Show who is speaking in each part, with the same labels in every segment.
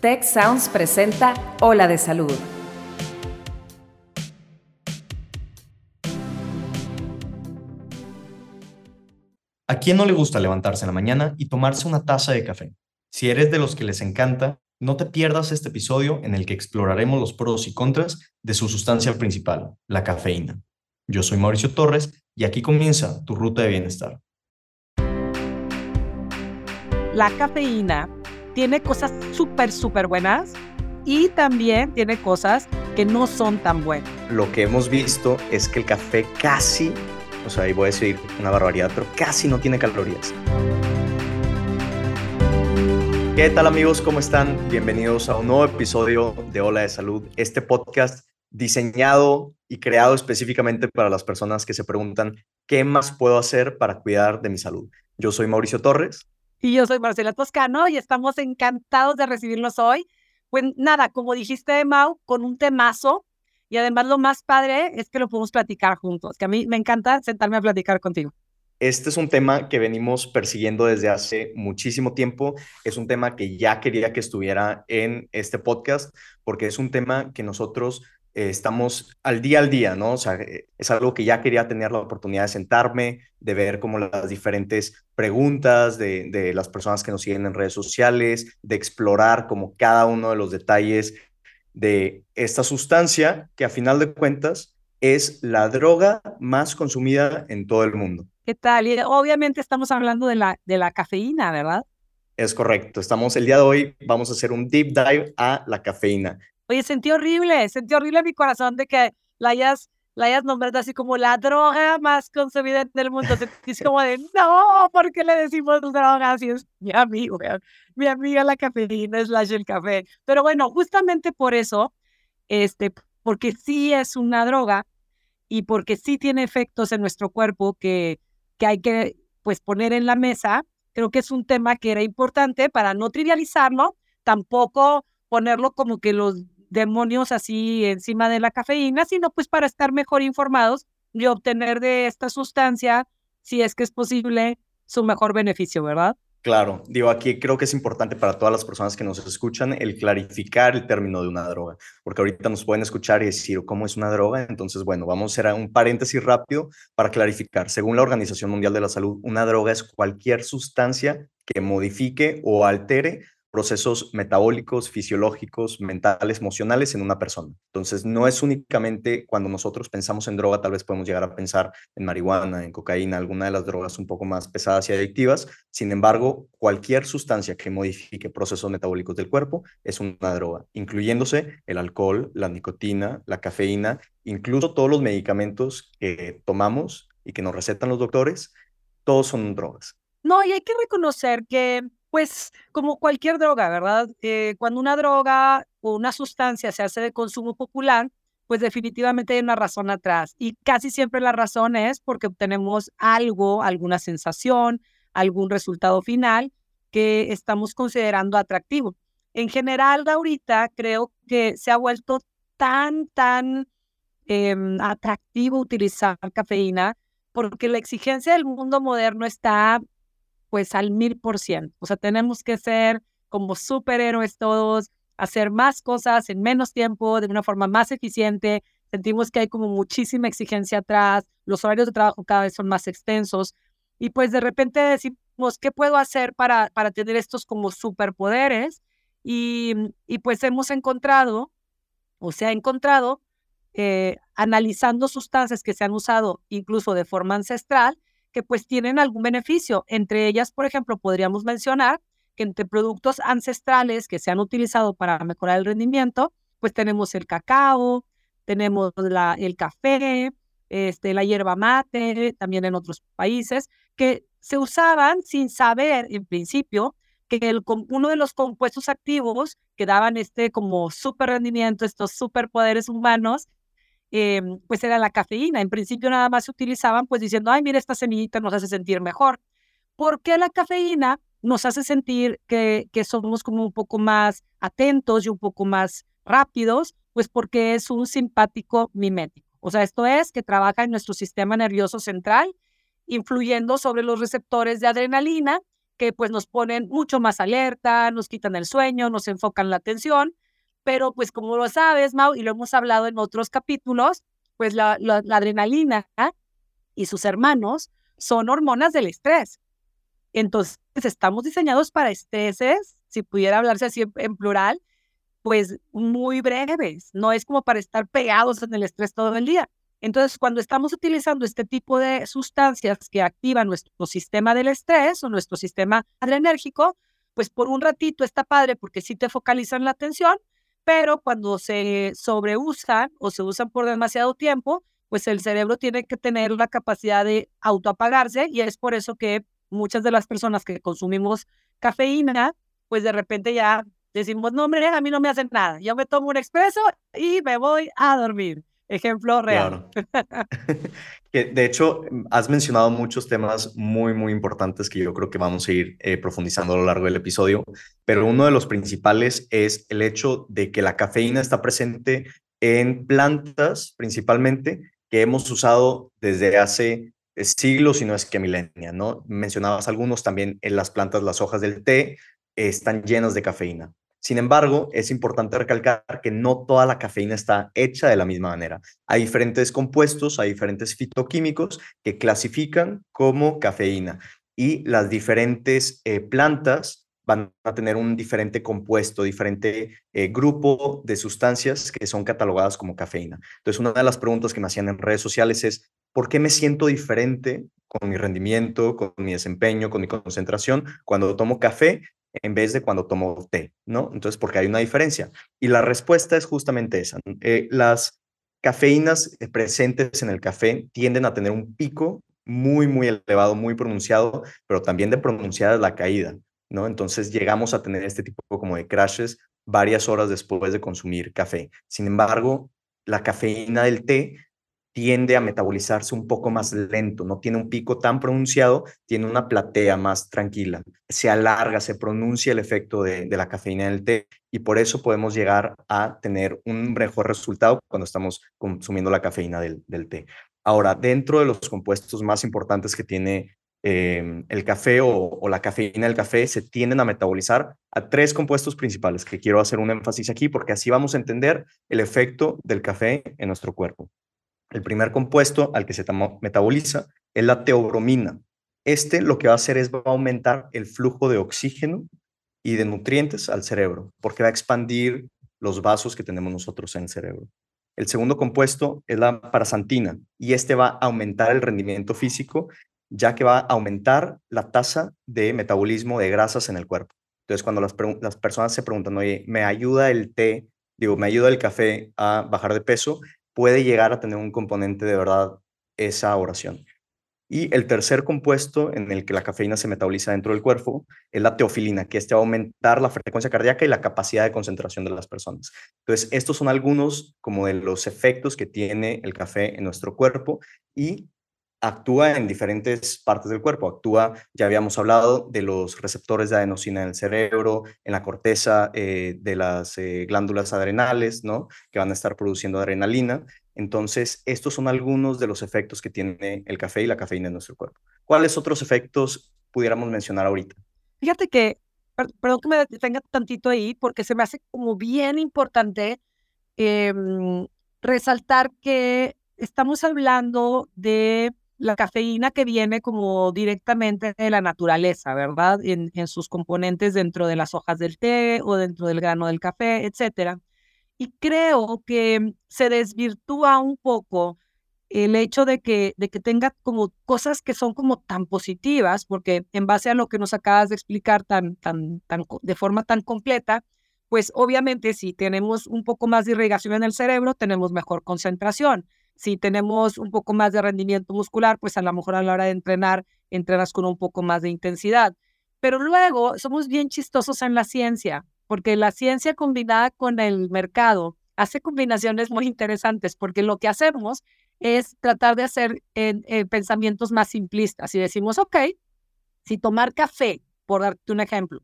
Speaker 1: Tech Sounds presenta Ola de Salud.
Speaker 2: ¿A quién no le gusta levantarse en la mañana y tomarse una taza de café? Si eres de los que les encanta, no te pierdas este episodio en el que exploraremos los pros y contras de su sustancia principal, la cafeína. Yo soy Mauricio Torres y aquí comienza tu ruta de bienestar.
Speaker 3: La cafeína tiene cosas súper, súper buenas y también tiene cosas que no son tan buenas.
Speaker 2: Lo que hemos visto es que el café casi, o sea, ahí voy a decir una barbaridad, pero casi no tiene calorías. ¿Qué tal amigos? ¿Cómo están? Bienvenidos a un nuevo episodio de Hola de Salud, este podcast diseñado y creado específicamente para las personas que se preguntan qué más puedo hacer para cuidar de mi salud. Yo soy Mauricio Torres.
Speaker 3: Y yo soy Marcela Toscano y estamos encantados de recibirlos hoy. Pues nada, como dijiste, Mau, con un temazo. Y además lo más padre es que lo podemos platicar juntos, que a mí me encanta sentarme a platicar contigo.
Speaker 2: Este es un tema que venimos persiguiendo desde hace muchísimo tiempo. Es un tema que ya quería que estuviera en este podcast porque es un tema que nosotros estamos al día al día, ¿no? O sea, eh, es algo que ya quería tener la oportunidad de sentarme, de ver como las diferentes preguntas de, de las personas que nos siguen en redes sociales, de explorar como cada uno de los detalles de esta sustancia que a final de cuentas es la droga más consumida en todo el mundo.
Speaker 3: ¿Qué tal? Y obviamente estamos hablando de la, de la cafeína, ¿verdad?
Speaker 2: Es correcto. Estamos el día de hoy, vamos a hacer un deep dive a la cafeína.
Speaker 3: Oye, sentí horrible, sentí horrible mi corazón de que la hayas, la hayas nombrado así como la droga más consumida del mundo. Sentí como de, no, ¿por qué le decimos droga? Si es mi amigo, mi amiga la cafeína, slash el café. Pero bueno, justamente por eso, este, porque sí es una droga y porque sí tiene efectos en nuestro cuerpo que, que hay que pues poner en la mesa, creo que es un tema que era importante para no trivializarlo, tampoco ponerlo como que los demonios así encima de la cafeína, sino pues para estar mejor informados y obtener de esta sustancia, si es que es posible, su mejor beneficio, ¿verdad?
Speaker 2: Claro, digo, aquí creo que es importante para todas las personas que nos escuchan el clarificar el término de una droga, porque ahorita nos pueden escuchar y decir cómo es una droga. Entonces, bueno, vamos a hacer un paréntesis rápido para clarificar. Según la Organización Mundial de la Salud, una droga es cualquier sustancia que modifique o altere procesos metabólicos, fisiológicos, mentales, emocionales en una persona. Entonces, no es únicamente cuando nosotros pensamos en droga, tal vez podemos llegar a pensar en marihuana, en cocaína, alguna de las drogas un poco más pesadas y adictivas. Sin embargo, cualquier sustancia que modifique procesos metabólicos del cuerpo es una droga, incluyéndose el alcohol, la nicotina, la cafeína, incluso todos los medicamentos que tomamos y que nos recetan los doctores, todos son drogas.
Speaker 3: No, y hay que reconocer que pues como cualquier droga, ¿verdad? Eh, cuando una droga o una sustancia se hace de consumo popular, pues definitivamente hay una razón atrás. Y casi siempre la razón es porque obtenemos algo, alguna sensación, algún resultado final que estamos considerando atractivo. En general, ahorita creo que se ha vuelto tan, tan em, atractivo utilizar cafeína porque la exigencia del mundo moderno está pues al mil por ciento. O sea, tenemos que ser como superhéroes todos, hacer más cosas en menos tiempo, de una forma más eficiente. Sentimos que hay como muchísima exigencia atrás, los horarios de trabajo cada vez son más extensos y pues de repente decimos, ¿qué puedo hacer para, para tener estos como superpoderes? Y, y pues hemos encontrado, o se ha encontrado, eh, analizando sustancias que se han usado incluso de forma ancestral, que pues tienen algún beneficio. Entre ellas, por ejemplo, podríamos mencionar que entre productos ancestrales que se han utilizado para mejorar el rendimiento, pues tenemos el cacao, tenemos la, el café, este, la hierba mate, también en otros países, que se usaban sin saber en principio que el, uno de los compuestos activos que daban este como super rendimiento, estos superpoderes humanos, Em, pues era la cafeína. En principio nada más se utilizaban pues diciendo, ay, mira, esta semillita nos hace sentir mejor. ¿Por qué la cafeína nos hace sentir que, que somos como un poco más atentos y un poco más rápidos? Pues porque es un simpático mimético. O sea, esto es que trabaja en nuestro sistema nervioso central, influyendo sobre los receptores de adrenalina, que pues nos ponen mucho más alerta, nos quitan el sueño, nos enfocan la atención, pero pues como lo sabes, Mau, y lo hemos hablado en otros capítulos, pues la, la, adrenalina y sus hermanos son hormonas del estrés. Entonces, estamos diseñados para estreses, si pudiera hablarse así en plural, pues muy breves, no es como para estar pegados en el estrés todo el día. Entonces, cuando estamos utilizando este tipo de sustancias que activan nuestro sistema del estrés o nuestro sistema adrenérgico, pues por un ratito está padre porque sí te focalizan la atención, pero cuando se sobreusan o se usan por demasiado tiempo, pues el cerebro tiene que tener la capacidad de autoapagarse y es por eso que muchas de las personas que consumimos cafeína, pues de repente ya decimos, no, hombre, a mí no me hacen nada, yo me tomo un expreso y me voy a dormir. Ejemplo real.
Speaker 2: de hecho, has mencionado muchos temas muy, muy importantes que yo creo que vamos a ir eh, profundizando a lo largo del episodio, pero uno de los principales es el hecho de que la cafeína está presente en plantas principalmente que hemos usado desde hace eh, siglos, si no es que milenias, ¿no? Mencionabas algunos también en las plantas, las hojas del té están llenas de cafeína. Sin embargo, es importante recalcar que no toda la cafeína está hecha de la misma manera. Hay diferentes compuestos, hay diferentes fitoquímicos que clasifican como cafeína y las diferentes eh, plantas van a tener un diferente compuesto, diferente eh, grupo de sustancias que son catalogadas como cafeína. Entonces, una de las preguntas que me hacían en redes sociales es, ¿por qué me siento diferente con mi rendimiento, con mi desempeño, con mi concentración cuando tomo café en vez de cuando tomo té, ¿no? Entonces, porque hay una diferencia. Y la respuesta es justamente esa. Eh, las cafeínas eh, presentes en el café tienden a tener un pico muy, muy elevado, muy pronunciado, pero también de pronunciada la caída, ¿no? Entonces llegamos a tener este tipo como de crashes varias horas después de consumir café. Sin embargo, la cafeína del té tiende a metabolizarse un poco más lento, no tiene un pico tan pronunciado, tiene una platea más tranquila, se alarga, se pronuncia el efecto de, la cafeína del té y por eso podemos llegar a tener un mejor resultado cuando estamos consumiendo la cafeína del, té. Ahora, dentro de los compuestos más importantes que tiene em, el café o, o, la cafeína del café, se tienden a metabolizar a tres compuestos principales, que quiero hacer un énfasis aquí porque así vamos a entender el efecto del café en nuestro cuerpo. El primer compuesto al que se metaboliza es la teobromina. Este lo que va a hacer es va a aumentar el flujo de oxígeno y de nutrientes al cerebro, porque va a expandir los vasos que tenemos nosotros en el cerebro. El segundo compuesto es la parasantina y este va a aumentar el rendimiento físico, ya que va a aumentar la tasa de metabolismo de grasas en el cuerpo. Entonces, cuando las, las personas se preguntan, oye, ¿me ayuda el té, digo, ¿me ayuda el café a bajar de peso? Puede llegar a tener un componente de verdad esa oración. Y el tercer compuesto en el que la cafeína se metaboliza dentro del cuerpo es la teofilina, que este va a aumentar la frecuencia cardíaca y la capacidad de concentración de las personas. Entonces, estos son algunos como de los efectos que tiene el café en nuestro cuerpo y actúa en diferentes partes del cuerpo. Actúa, ya habíamos hablado, de los receptores de adenosina en el cerebro, en la corteza eh, de las eh, glándulas adrenales, ¿no? Que van a estar produciendo adrenalina. Entonces, estos son algunos de los efectos que tiene el café y la cafeína en nuestro cuerpo. ¿Cuáles otros efectos pudiéramos mencionar ahorita?
Speaker 3: Fíjate que, perdón que me detenga tantito ahí, porque se me hace como bien importante em, resaltar que estamos hablando de la cafeína que viene como directamente de la naturaleza, ¿verdad? En, sus componentes dentro de las hojas del té o dentro del grano del café, etcétera. Y creo que se desvirtúa un poco el hecho de que, de que tenga como cosas que son como tan positivas, porque en base a lo que nos acabas de explicar tan, tan, tan, de forma tan completa, pues obviamente si tenemos un poco más de irrigación en el cerebro, tenemos mejor concentración si tenemos un poco más de rendimiento muscular, pues a lo mejor a la hora de entrenar, entrenas con un poco más de intensidad. Pero luego somos bien chistosos en la ciencia, porque la ciencia combinada con el mercado hace combinaciones muy interesantes, porque lo que hacemos es tratar de hacer pensamientos más simplistas y decimos, ok, si tomar café, por darte un ejemplo,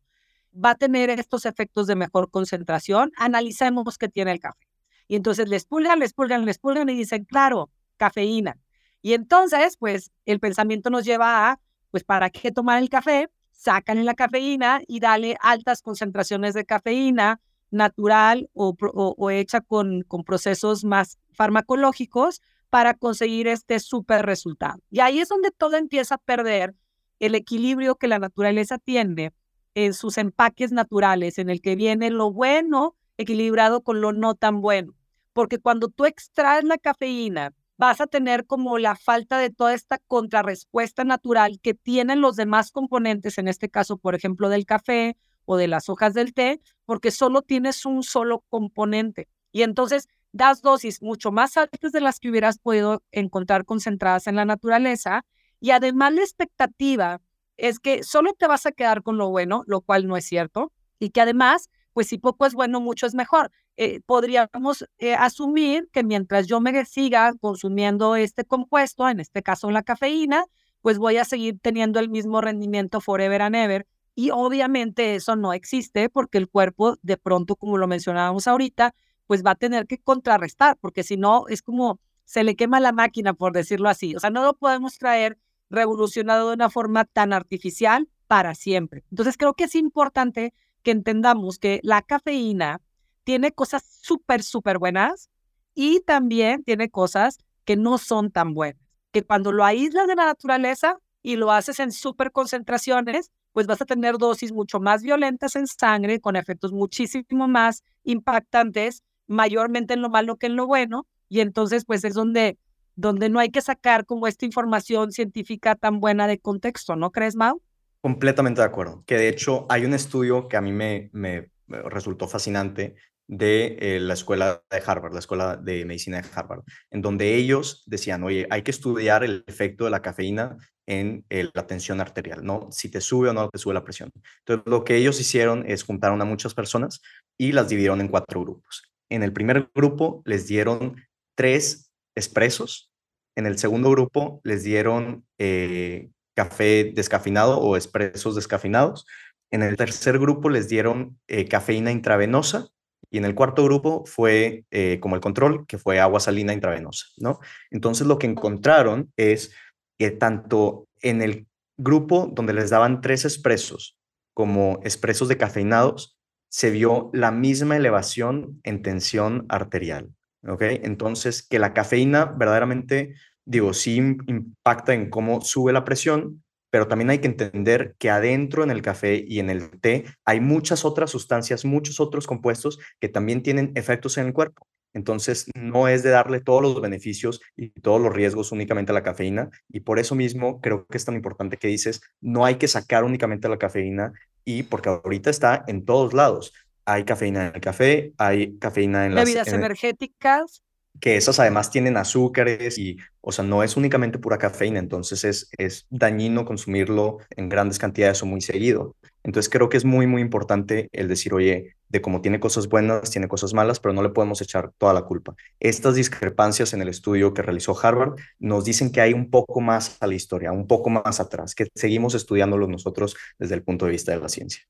Speaker 3: va a tener estos efectos de mejor concentración, analicemos qué tiene el café. Y entonces les pulgan, les pulgan, les pulgan y dicen, claro, cafeína. Y entonces, pues el pensamiento nos lleva a, pues, ¿para qué tomar el café sácale la cafeína y dale altas concentraciones de cafeína natural o, hecha con, con procesos más farmacológicos para conseguir este súper resultado. Y ahí es donde todo empieza a perder el equilibrio que la naturaleza tiene en sus empaques naturales, en el que viene lo bueno equilibrado con lo no tan bueno. Porque cuando tú extraes la cafeína, vas a tener como la falta de toda esta contrarrespuesta natural que tienen los demás componentes, en este caso, por ejemplo, del café o de las hojas del té, porque solo tienes un solo componente. Y entonces das dosis mucho más altas de las que hubieras podido encontrar concentradas en la naturaleza. Y además la expectativa es que solo te vas a quedar con lo bueno, lo cual no es cierto, y que además, pues si poco es bueno, mucho es mejor. Eh, podríamos eh, asumir que mientras yo me siga consumiendo este compuesto, en este caso la cafeína, pues voy a seguir teniendo el mismo rendimiento forever and ever. Y obviamente eso no existe porque el cuerpo, de pronto, como lo mencionábamos ahorita, pues va a tener que contrarrestar, porque si no, es como se le quema la máquina, por decirlo así. O sea, no lo podemos traer revolucionado de una forma tan artificial para siempre. Entonces, creo que es importante que entendamos que la cafeína tiene cosas súper, súper buenas y también tiene cosas que no son tan buenas. Que cuando lo aíslas de la naturaleza y lo haces en súper concentraciones, pues vas a tener dosis mucho más violentas en sangre, con efectos muchísimo más impactantes mayormente en lo malo que en lo bueno, y entonces pues es donde, donde no hay que sacar como esta información científica tan buena de contexto, ¿no crees, Mau?
Speaker 2: Completamente de acuerdo, que de hecho hay un estudio que a mí me, me resultó fascinante de eh, la escuela de Harvard, la escuela de medicina de Harvard, en donde ellos decían, oye, hay que estudiar el efecto de la cafeína en eh, la tensión arterial, ¿no? Si te sube o no te sube la presión. Entonces, lo que ellos hicieron es juntaron a muchas personas y las dividieron en cuatro grupos. En el primer grupo les dieron tres expresos. En el segundo grupo les dieron eh, café descafeinado o expresos descafeinados. En el tercer grupo les dieron eh, cafeína intravenosa. Y en el cuarto grupo fue eh, como el control, que fue agua salina intravenosa, ¿no? Entonces lo que encontraron es que tanto en el grupo donde les daban tres expresos como expresos cafeinados se vio la misma elevación en tensión arterial. ¿ok? Entonces, que la cafeína verdaderamente, digo, sí impacta en cómo sube la presión, pero también hay que entender que adentro en el café y en el té hay muchas otras sustancias, muchos otros compuestos que también tienen efectos en el cuerpo. Entonces, no es de darle todos los beneficios y todos los riesgos únicamente a la cafeína. Y por eso mismo creo que es tan importante que dices, no hay que sacar únicamente la cafeína y porque ahorita está en todos lados. Hay cafeína en el café, hay cafeína en las...
Speaker 3: Bebidas energéticas.
Speaker 2: Que esas además tienen azúcares y, o sea, no es únicamente pura cafeína, entonces es, es dañino consumirlo en grandes cantidades o muy seguido. Entonces creo que es muy, muy importante el decir, oye, de cómo tiene cosas buenas, tiene cosas malas, pero no le podemos echar toda la culpa. Estas discrepancias en el estudio que realizó Harvard nos dicen que hay un poco más a la historia, un poco más atrás, que seguimos estudiándolo nosotros desde el punto de vista de la ciencia.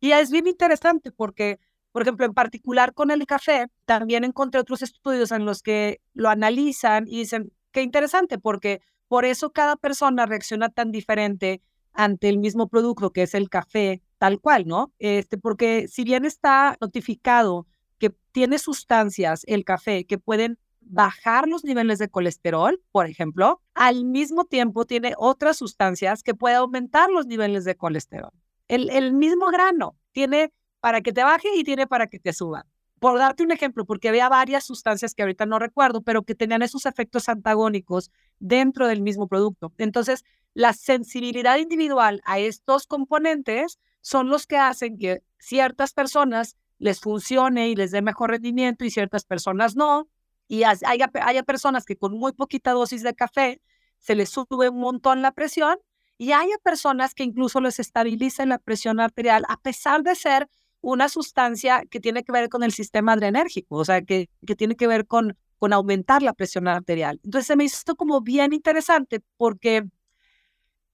Speaker 3: Y es bien interesante porque, por ejemplo, en particular con el café, también encontré otros estudios en los que lo analizan y dicen, qué interesante, porque por eso cada persona reacciona tan diferente ante el mismo producto que es el café tal cual, ¿no? Este, porque si bien está notificado que tiene sustancias el café que pueden bajar los niveles de colesterol, por ejemplo, al mismo tiempo tiene otras sustancias que pueden aumentar los niveles de colesterol. El, el mismo grano tiene para que te baje y tiene para que te suba. Por darte un ejemplo, porque había varias sustancias que ahorita no recuerdo, pero que tenían esos efectos antagónicos dentro del mismo producto. Entonces, la sensibilidad individual a estos componentes son los que hacen que ciertas personas les funcione y les dé mejor rendimiento y ciertas personas no. Y haya, haya personas que con muy poquita dosis de café se les sube un montón la presión y haya personas que incluso les estabiliza la presión arterial a pesar de ser una sustancia que tiene que ver con el sistema adrenérgico, o sea, que, que tiene que ver con, con aumentar la presión arterial. Entonces se me hizo como bien interesante porque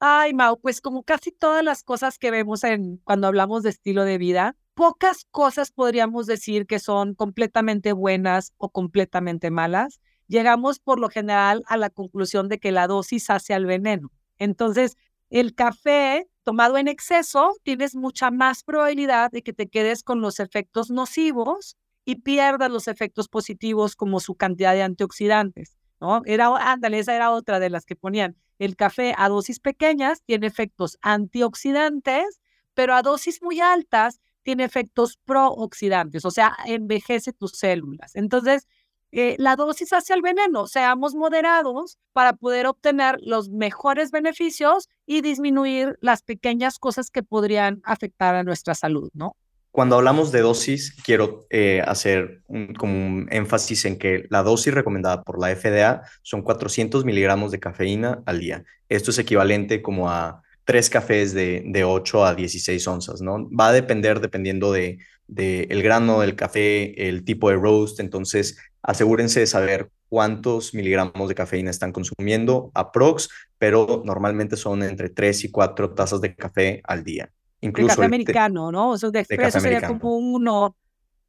Speaker 3: Ay, Mau, pues como casi todas las cosas que vemos en cuando hablamos de estilo de vida, pocas cosas podríamos decir que son completamente buenas o completamente malas. Llegamos por lo general a la conclusión de que la dosis hace al veneno. Entonces, el café tomado en exceso, tienes mucha más probabilidad de que te quedes con los efectos nocivos y pierdas los efectos positivos como su cantidad de antioxidantes, ¿no? Era, ándale, esa era otra de las que ponían. El café a dosis pequeñas tiene efectos antioxidantes, pero a dosis muy altas tiene efectos prooxidantes, o sea, envejece tus células. Entonces, eh, la dosis hacia el veneno, seamos moderados para poder obtener los mejores beneficios y disminuir las pequeñas cosas que podrían afectar a nuestra salud, ¿no?
Speaker 2: Cuando hablamos de dosis, quiero eh, hacer un, como un énfasis en que la dosis recomendada por la FDA son 400 miligramos de cafeína al día. Esto es equivalente como a tres cafés de, de 8 a 16 onzas, ¿no? Va a depender dependiendo de, de el grano del café, el tipo de roast, entonces asegúrense de saber cuántos miligramos de cafeína están consumiendo aprox, pero normalmente son entre 3 y 4 tazas de café al día.
Speaker 3: Incluso café americano, ¿no? Eso de expreso sería como uno,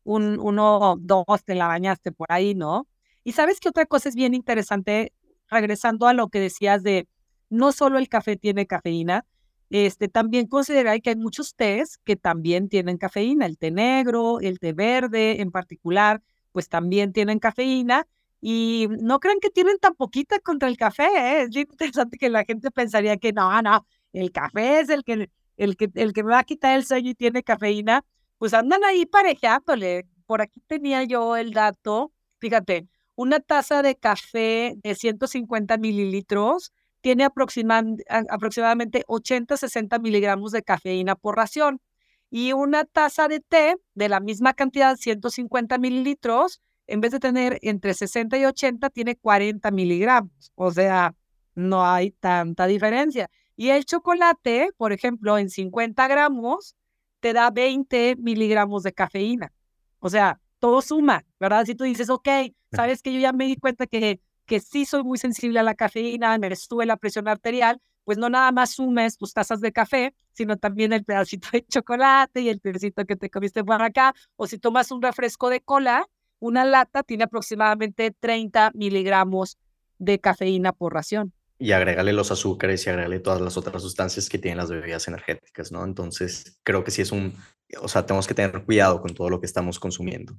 Speaker 3: un, uno, dos, te la bañaste por ahí, ¿no? Y sabes que otra cosa es bien interesante, regresando a lo que decías de no solo el café tiene cafeína, este, también considerar que hay muchos tés que también tienen cafeína, el té negro, el té verde en particular, pues también tienen cafeína y no crean que tienen tan poquita contra el café, ¿eh? es interesante que la gente pensaría que no, no, el café es el que, el que, el que me va a quitar el sueño y tiene cafeína, pues andan ahí parejándole. Por aquí tenía yo el dato, fíjate, una taza de café de 150 mililitros tiene aproximadamente 80-60 miligramos de cafeína por ración y una taza de té de la misma cantidad, 150 mililitros, en vez de tener entre 60 y 80, tiene 40 miligramos. O sea, no hay tanta diferencia. Y el chocolate, por ejemplo, en 50 gramos, te da 20 miligramos de cafeína. O sea, todo suma, ¿verdad? Si tú dices, ok, sabes que yo ya me di cuenta que, que sí soy muy sensible a la cafeína, me sube la presión arterial, pues no nada más sumes tus tazas de café, sino también el pedacito de chocolate y el pedacito que te comiste por acá. O si tomas un refresco de cola, una lata tiene aproximadamente 30 miligramos de cafeína por ración.
Speaker 2: Y agrégale los azúcares y agrégale todas las otras sustancias que tienen las bebidas energéticas, ¿no? Entonces, creo que sí es un, o sea, tenemos que tener cuidado con todo lo que estamos consumiendo.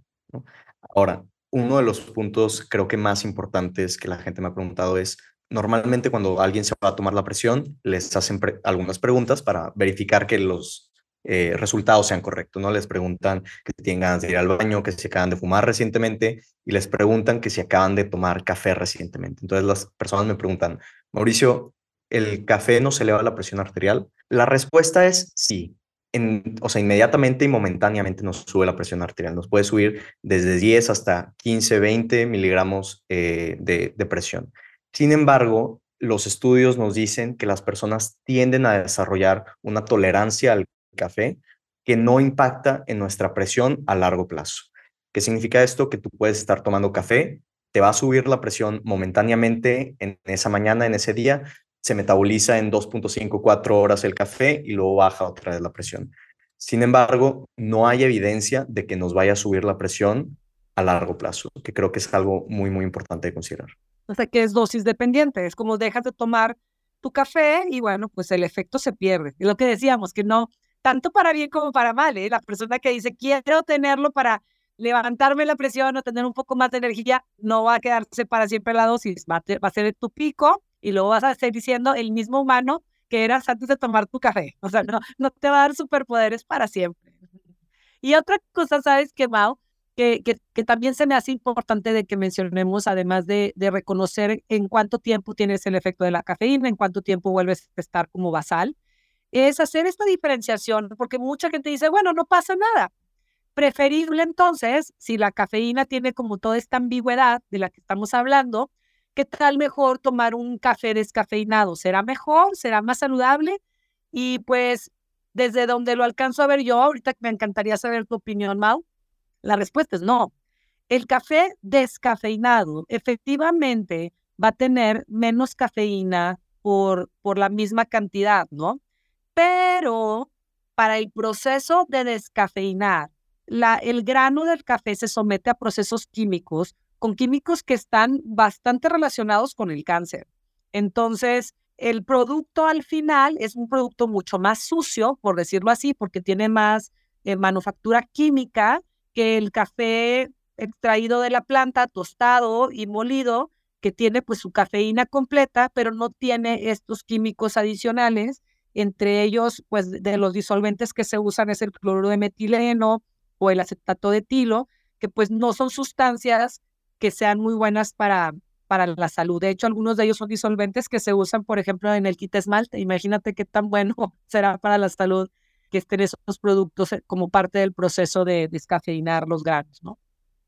Speaker 2: Ahora, uno de los puntos creo que más importantes que la gente me ha preguntado es, normalmente cuando alguien se va a tomar la presión, les hacen algunas preguntas para verificar que los eh, resultados sean correctos, ¿no? Les preguntan que tienen ganas de ir al baño, que si acaban de fumar recientemente y les preguntan que si acaban de tomar café recientemente. Entonces las personas me preguntan, Mauricio, ¿el café no se eleva la presión arterial? La respuesta es sí. En, o sea, inmediatamente y momentáneamente nos sube la presión arterial. Nos puede subir desde 10 hasta 15, 20 miligramos eh, de presión. Sin embargo, los estudios nos dicen que las personas tienden a desarrollar una tolerancia al café que no impacta en nuestra presión a largo plazo. ¿Qué significa esto? Que tú puedes estar tomando café, te va a subir la presión momentáneamente en esa mañana, en ese día, se metaboliza en 2.5, 4 horas el café y luego baja otra vez la presión. Sin embargo, no hay evidencia de que nos vaya a subir la presión a largo plazo, que creo que es algo muy, muy importante de considerar.
Speaker 3: O sea, que es dosis dependiente, es como dejas de tomar tu café y bueno, pues el efecto se pierde. Es lo que decíamos, que no, tanto para bien como para mal, ¿eh? La persona que dice, quiero tenerlo para levantarme la presión o tener un poco más de energía, no va a quedarse para siempre la dosis, va a, va a ser tu pico y luego vas a seguir diciendo el mismo humano que eras antes de tomar tu café. O sea, no, no te va a dar superpoderes para siempre. Y otra cosa, ¿sabes qué, Mau? Que, también se me hace importante de que mencionemos, además de, reconocer en cuánto tiempo tienes el efecto de la cafeína, en cuánto tiempo vuelves a estar como basal, es hacer esta diferenciación, porque mucha gente dice, bueno, no pasa nada. Preferible entonces, si la cafeína tiene como toda esta ambigüedad de la que estamos hablando, ¿qué tal mejor tomar un café descafeinado? ¿Será mejor? ¿Será más saludable? Y pues desde donde lo alcanzo a ver yo, ahorita me encantaría saber tu opinión, Mau, la respuesta es no. El café descafeinado efectivamente va a tener menos cafeína por, por la misma cantidad, ¿no? Pero para el proceso de descafeinar, la, el grano del café se somete a procesos químicos, con químicos que están bastante relacionados con el cáncer. Entonces, el producto al final es un producto mucho más sucio, por decirlo así, porque tiene más eh, manufactura química que el café extraído de la planta, tostado y molido, que tiene pues su cafeína completa, pero no tiene estos químicos adicionales, entre ellos pues de los disolventes que se usan es el cloruro de metileno o el acetato de etilo, que pues no son sustancias que sean muy buenas para, para la salud. De hecho, algunos de ellos son disolventes que se usan, por ejemplo, en el kit esmalte. Imagínate qué tan bueno será para la salud que estén esos productos eh, como parte del proceso de descafeinar los granos, ¿no?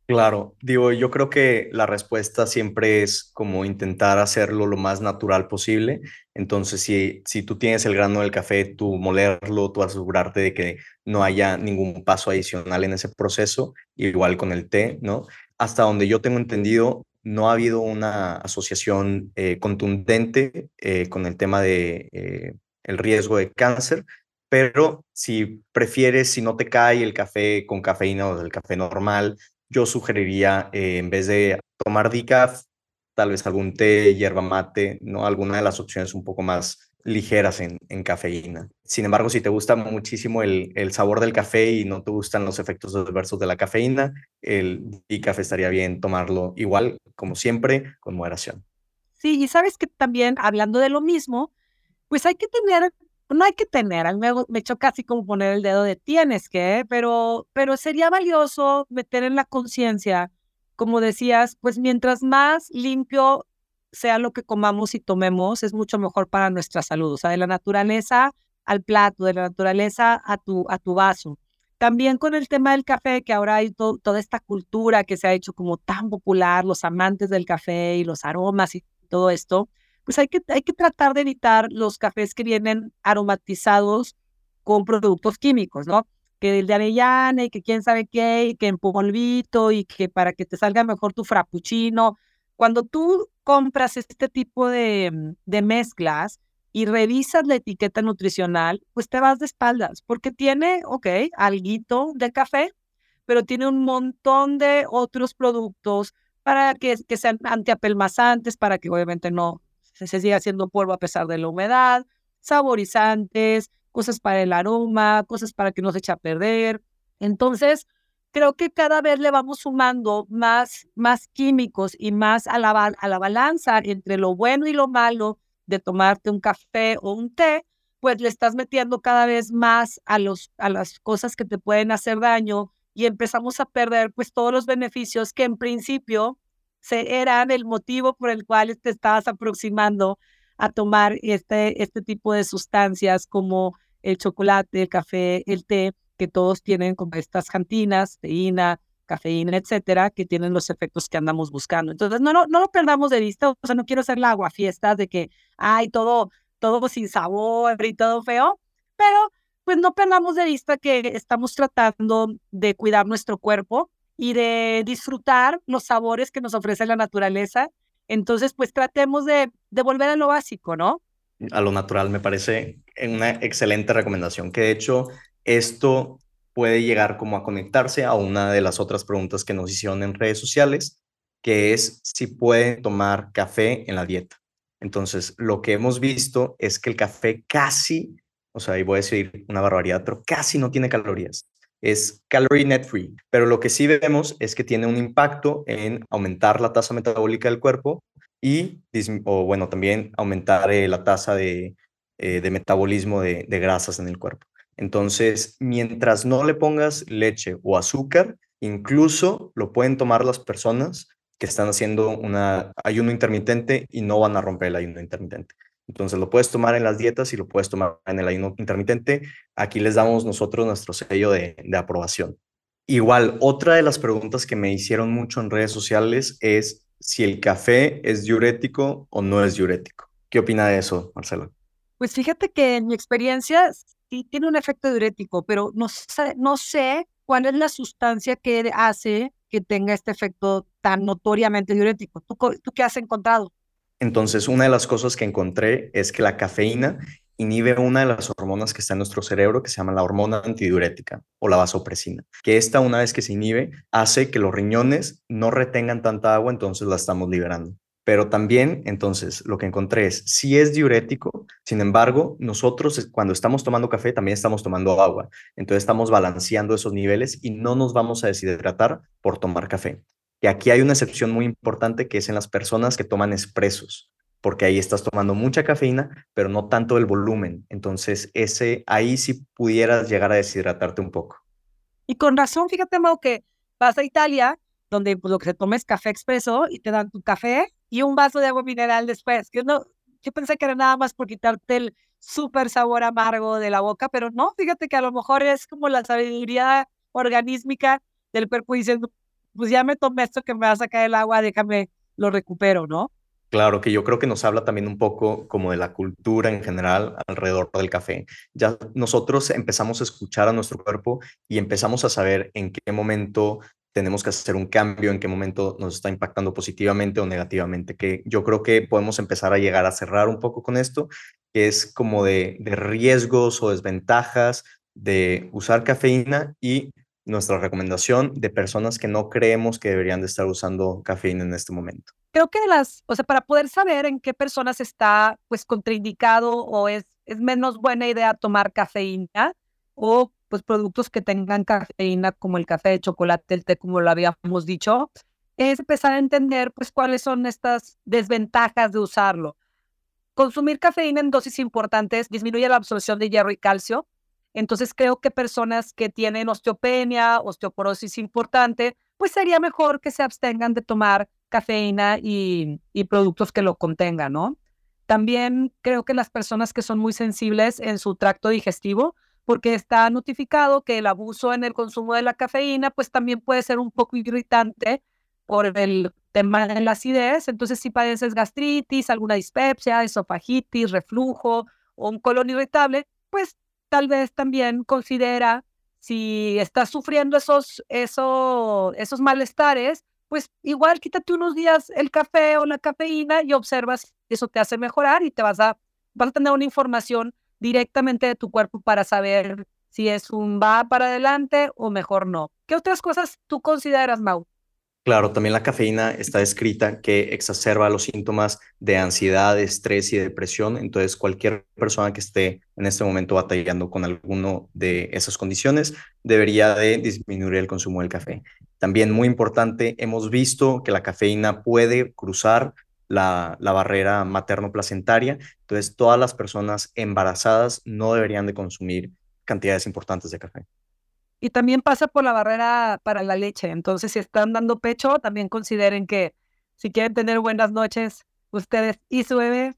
Speaker 2: Claro, digo, yo creo que la respuesta siempre es como intentar hacerlo lo más natural posible. Entonces, si, si tú tienes el grano del café, tú molerlo, tú asegurarte de que no haya ningún paso adicional en ese proceso, igual con el té, ¿no? Hasta donde yo tengo entendido, no ha habido una asociación eh, contundente eh, con el tema de el riesgo de cáncer, pero si prefieres, si no te cae el café con cafeína o el café normal, yo sugeriría, eh, en vez de tomar decaf, tal vez algún té, yerba mate, ¿no? Alguna de las opciones un poco más ligeras en, cafeína. Sin embargo, si te gusta muchísimo el, el, sabor del café y no te gustan los efectos adversos de la cafeína, el decaf estaría bien tomarlo igual, como siempre, con moderación.
Speaker 3: Sí, y sabes que también, hablando de lo mismo, pues hay que tener no hay que tener, a mí me, me choca así como poner el dedo de tienes que, pero, pero sería valioso meter en la conciencia, como decías, pues mientras más limpio sea lo que comamos y tomemos, es mucho mejor para nuestra salud, o sea, de la naturaleza al plato, de la naturaleza a tu, a tu vaso. También con el tema del café, que ahora hay toda esta cultura que se ha hecho como tan popular, los amantes del café y los aromas y todo esto, pues hay que, hay que tratar de evitar los cafés que vienen aromatizados con productos químicos, ¿no? Que el de arellana y que quién sabe qué, y que en polvito y que para que te salga mejor tu frappuccino. Cuando tú compras este tipo de, mm, de mezclas y revisas la etiqueta nutricional, pues te vas de espaldas, porque tiene, ok, alguito de café, pero tiene un montón de otros productos para que, que sean antiapelmazantes, para que obviamente no, se sigue haciendo polvo a pesar de la humedad, saborizantes, cosas para el aroma, cosas para que no se eche a perder. Entonces, creo que cada vez le vamos sumando más, más químicos y más a la, a la balanza entre lo bueno y lo malo de tomarte un café o un té, pues le estás metiendo cada vez más a, los, a las cosas que te pueden hacer daño y empezamos a perder pues todos los beneficios que en principio eran el motivo por el cual te estabas aproximando a tomar este, este tipo de sustancias como el chocolate, el café, el té, que todos tienen como estas cantinas, teína, cafeína, etcétera, que tienen los efectos que andamos buscando. Entonces, no, no, no lo perdamos de vista, o sea, no quiero hacer la aguafiesta de que, hay todo, todo sin sabor y todo feo, pero pues no perdamos de vista que estamos tratando de cuidar nuestro cuerpo y de disfrutar los sabores que nos ofrece la naturaleza. Entonces, pues tratemos de, de volver a lo básico, ¿no?
Speaker 2: A lo natural, me parece una excelente recomendación, que de hecho esto puede llegar como a conectarse a una de las otras preguntas que nos hicieron en redes sociales, que es si pueden tomar café en la dieta. Entonces, lo que hemos visto es que el café casi, o sea, y voy a decir una barbaridad, pero casi no tiene calorías es calorie net free, pero lo que sí vemos es que tiene un impacto en aumentar la tasa metabólica del cuerpo y, o bueno, también aumentar eh, la tasa de, eh, de metabolismo de, de, grasas en el cuerpo. Entonces, mientras no le pongas leche o azúcar, incluso lo pueden tomar las personas que están haciendo un ayuno intermitente y no van a romper el ayuno intermitente. Entonces lo puedes tomar en las dietas y lo puedes tomar en el ayuno intermitente. Aquí les damos nosotros nuestro sello de, aprobación. Igual, otra de las preguntas que me hicieron mucho en redes sociales es si el café es diurético o no es diurético. ¿Qué opina de eso, Marcela?
Speaker 3: Pues fíjate que en mi experiencia sí tiene un efecto diurético, pero no sé, no sé cuál es la sustancia que hace que tenga este efecto tan notoriamente diurético. ¿Tú, tú qué has encontrado?
Speaker 2: Entonces, una de las cosas que encontré es que la cafeína inhibe una de las hormonas que está en nuestro cerebro que se llama la hormona antidiurética o la vasopresina, que esta una vez que se inhibe hace que los riñones no retengan tanta agua, entonces la estamos liberando. Pero también, entonces, lo que encontré es, si es diurético, sin embargo, nosotros cuando estamos tomando café también estamos tomando agua. Entonces estamos balanceando esos niveles y no nos vamos a deshidratar por tomar café. Y aquí hay una excepción muy importante que es en las personas que toman expresos, porque ahí estás tomando mucha cafeína, pero no tanto el volumen. Entonces, ese ahí sí pudieras llegar a deshidratarte un poco.
Speaker 3: Y con razón, fíjate, Mau, que vas a Italia, donde pues, lo que se toma es café expreso y te dan tu café y un vaso de agua mineral después. Que no, yo pensé que era nada más por quitarte el súper sabor amargo de la boca, pero no, fíjate que a lo mejor es como la sabiduría organísmica del cuerpo diciendo, pues ya me tomé esto que me va a sacar el agua, déjame lo recupero, ¿no?
Speaker 2: Claro, que yo creo que nos habla también un poco como de la cultura en general alrededor del café. Ya nosotros empezamos a escuchar a nuestro cuerpo y empezamos a saber en qué momento tenemos que hacer un cambio, en qué momento nos está impactando positivamente o negativamente, que yo creo que podemos empezar a llegar a cerrar un poco con esto, que es como de, de riesgos o desventajas de usar cafeína y nuestra recomendación de personas que no creemos que deberían de estar usando cafeína en este momento.
Speaker 3: Creo que las, o sea, para poder saber en qué personas está pues contraindicado o es, es menos buena idea tomar cafeína o pues productos que tengan cafeína como el café, el chocolate, el té, como lo habíamos dicho, es empezar a entender pues cuáles son estas desventajas de usarlo. Consumir cafeína en dosis importantes disminuye la absorción de hierro y calcio, entonces creo que personas que tienen osteopenia, osteoporosis importante, pues sería mejor que se abstengan de tomar cafeína y, productos que lo contengan, ¿no? También creo que las personas que son muy sensibles en su tracto digestivo, porque está notificado que el abuso en el consumo de la cafeína, pues también puede ser un poco irritante por el tema de la acidez. Entonces, si padeces gastritis, alguna dispepsia, esofagitis, reflujo o un colon irritable, pues tal vez también considera si estás sufriendo esos, esos, malestares, pues igual quítate unos días el café o la cafeína y observas eso te hace mejorar y te vas a, vas a tener una información directamente de tu cuerpo para saber si es un va para adelante o mejor no. ¿Qué otras cosas tú consideras, Mau?
Speaker 2: Claro, también la cafeína está descrita que exacerba los síntomas de ansiedad, estrés y depresión. Entonces, cualquier persona que esté en este momento batallando con alguno de esas condiciones debería de disminuir el consumo del café. También muy importante, hemos visto que la cafeína puede cruzar la, la barrera materno-placentaria. Entonces, todas las personas embarazadas no deberían de consumir cantidades importantes de café.
Speaker 3: Y también pasa por la barrera para la leche. Entonces, si están dando pecho, también consideren que si quieren tener buenas noches, ustedes y su bebé,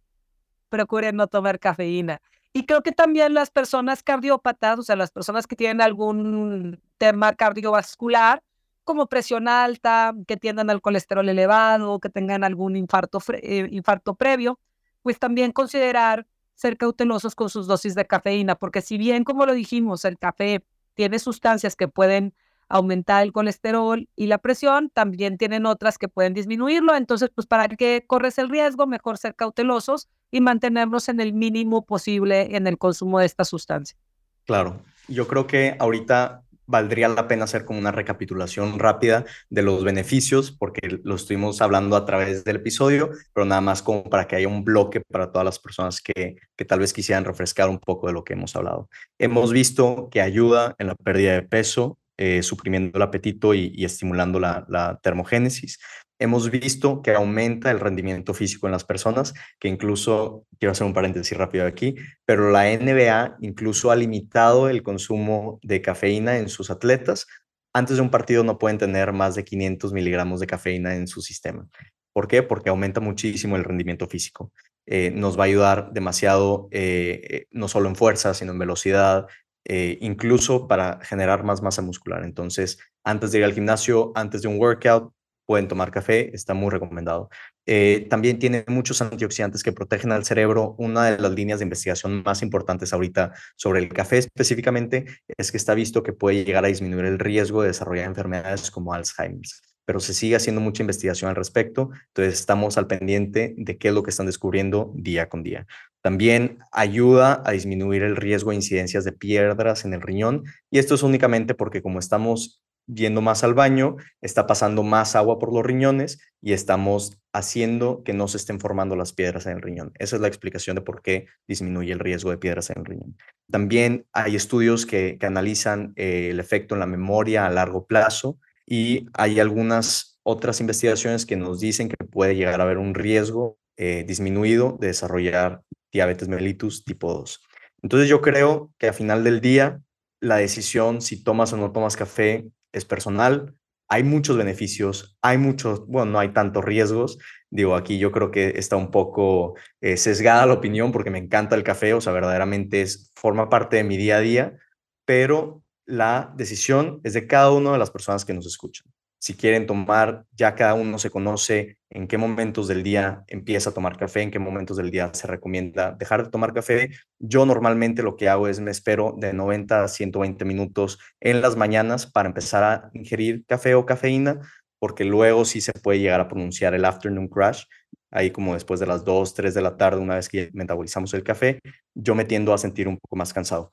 Speaker 3: procuren no tomar cafeína. Y creo que también las personas cardiópatas, o sea, las personas que tienen algún tema cardiovascular, como presión alta, que tiendan al colesterol elevado, que tengan algún infarto, eh, infarto previo, pues también considerar ser cautelosos con sus dosis de cafeína, porque si bien, como lo dijimos, el café tiene sustancias que pueden aumentar el colesterol y la presión, también tienen otras que pueden disminuirlo. Entonces, pues para que corres el riesgo, mejor ser cautelosos y mantenernos en el mínimo posible en el consumo de esta sustancia.
Speaker 2: Claro, yo creo que ahorita valdría la pena hacer como una recapitulación rápida de los beneficios, porque lo estuvimos hablando a través del episodio, pero nada más como para que haya un bloque para todas las personas que, que tal vez quisieran refrescar un poco de lo que hemos hablado. Hemos visto que ayuda en la pérdida de peso, eh, suprimiendo el apetito y, estimulando la, la, termogénesis hemos visto que aumenta el rendimiento físico en las personas, que incluso, quiero hacer un paréntesis rápido aquí, pero la NBA incluso ha limitado el consumo de cafeína en sus atletas. Antes de un partido no pueden tener más de 500 miligramos de cafeína en su sistema. ¿Por qué? Porque aumenta muchísimo el rendimiento físico. Eh, nos va a ayudar demasiado, eh, eh, no solo en fuerza, sino en velocidad, incluso para generar más masa muscular. Entonces, antes de ir al gimnasio, antes de un workout, pueden tomar café, está muy recomendado. Eh, también tiene muchos antioxidantes que protegen al cerebro. Una de las líneas de investigación más importantes ahorita sobre el café específicamente es que está visto que puede llegar a disminuir el riesgo de desarrollar enfermedades como Alzheimer, pero se sigue haciendo mucha investigación al respecto, entonces estamos al pendiente de qué es lo que están descubriendo día con día. También ayuda a disminuir el riesgo de incidencias de piedras en el riñón y esto es únicamente porque como estamos yendo más al baño, está pasando más agua por los riñones y estamos haciendo que no se estén formando las piedras en el riñón. Esa es la explicación de por qué disminuye el riesgo de piedras en el riñón. También hay estudios que, analizan eh, el efecto en la memoria a largo plazo y hay algunas otras investigaciones que nos dicen que puede llegar a haber un riesgo eh, disminuido de desarrollar diabetes mellitus tipo 2. Entonces yo creo que a final del día la decisión si tomas o no tomas café es personal. Hay muchos beneficios, hay muchos, bueno, no hay tantos riesgos. Digo, aquí yo creo que está un poco eh, sesgada la opinión porque me encanta el café, o sea, verdaderamente es, forma parte de mi día a día, pero la decisión es de cada una de las personas que nos escuchan si quieren tomar, ya cada uno se conoce en qué momentos del día empieza a tomar café, en qué momentos del día se recomienda dejar de tomar café. Yo normalmente lo que hago es me espero de 90 a 120 minutos en las mañanas para empezar a ingerir café o cafeína, porque luego sí se puede llegar a pronunciar el afternoon crash, ahí como después de las 2, 3 de la tarde, una vez que metabolizamos el café, yo me tiendo a sentir un poco más cansado.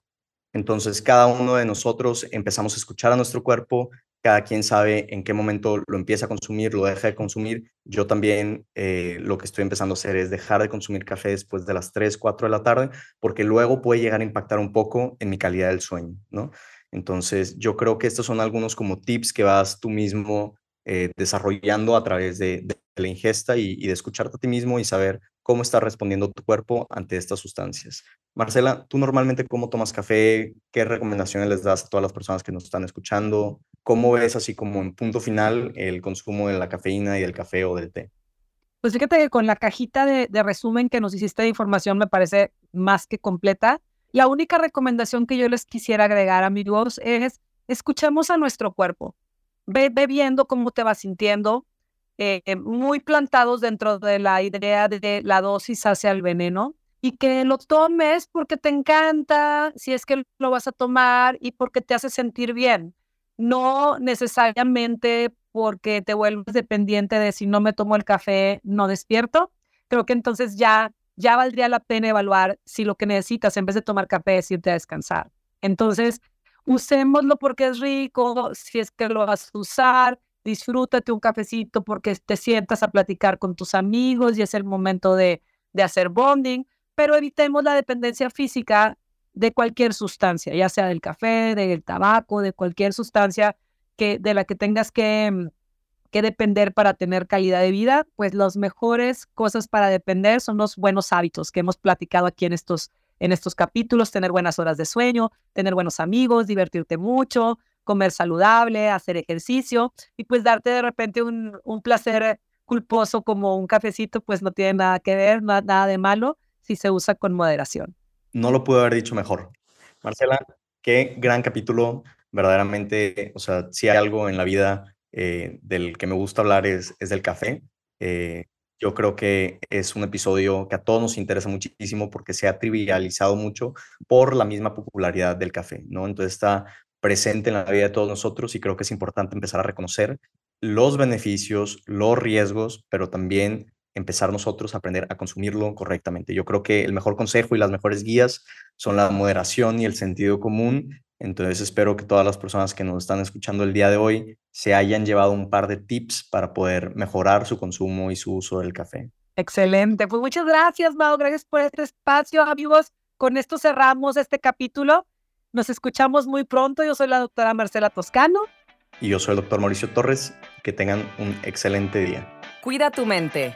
Speaker 2: Entonces, cada uno de nosotros empezamos a escuchar a nuestro cuerpo, cada quien sabe en qué momento lo empieza a consumir, lo deja de consumir. Yo también eh, lo que estoy empezando a hacer es dejar de consumir café después de las 3, 4 de la tarde, porque luego puede llegar a impactar un poco en mi calidad del sueño, ¿no? Entonces, yo creo que estos son algunos como tips que vas tú mismo eh, desarrollando a través de, la ingesta y, y, de escucharte a ti mismo y saber cómo está respondiendo tu cuerpo ante estas sustancias. Marcela, ¿tú normalmente cómo tomas café? ¿Qué recomendaciones les das a todas las personas que nos están escuchando? ¿Cómo ves así como en punto final el consumo de la cafeína y del café o del té?
Speaker 3: Pues fíjate que con la cajita de, resumen que nos hiciste de información me parece más que completa. La única recomendación que yo les quisiera agregar, amigos, es escuchemos a nuestro cuerpo. Ve, cómo te vas sintiendo, eh, muy plantados dentro de la idea de la dosis hacia el veneno y que lo tomes porque te encanta, si es que lo vas a tomar y porque te hace sentir bien, no necesariamente porque te vuelves dependiente de si no me tomo el café, no despierto. Creo que entonces ya, ya valdría la pena evaluar si lo que necesitas en vez de tomar café es irte a descansar. Entonces, usémoslo porque es rico, si es que lo vas a usar, disfrútate un cafecito porque te sientas a platicar con tus amigos y es el momento de, de hacer bonding, pero evitemos la dependencia física de cualquier sustancia, ya sea del café, del tabaco, de cualquier sustancia que, de la que tengas que, mm, que depender para tener calidad de vida, pues las mejores cosas para depender son los buenos hábitos que hemos platicado aquí en estos, en estos capítulos, tener buenas horas de sueño, tener buenos amigos, divertirte mucho, comer saludable, hacer ejercicio y pues darte de repente un, un placer culposo como un cafecito, pues no tiene nada que ver, nada de malo si se usa con moderación.
Speaker 2: No lo pude haber dicho mejor. Marcela, qué gran capítulo, verdaderamente, o sea, si hay algo en la vida eh, del que me gusta hablar es, es del café. Eh, yo creo que es un episodio que a todos nos interesa muchísimo porque se ha trivializado mucho por la misma popularidad del café, ¿no? Entonces está presente en la vida de todos nosotros y creo que es importante empezar a reconocer los beneficios, los riesgos, pero también empezar nosotros a aprender a consumirlo correctamente. Yo creo que el mejor consejo y las mejores guías son la moderación y el sentido común. Entonces espero que todas las personas que nos están escuchando el día de hoy se hayan llevado un par de tips para poder mejorar su consumo y su uso del café.
Speaker 3: Excelente. Pues muchas gracias, Mao. Gracias por este espacio, amigos. Con esto cerramos este capítulo. Nos escuchamos muy pronto. Yo soy la doctora Marcela Toscano.
Speaker 2: Y yo soy el doctor Mauricio Torres. Que tengan un excelente día.
Speaker 1: Cuida tu mente.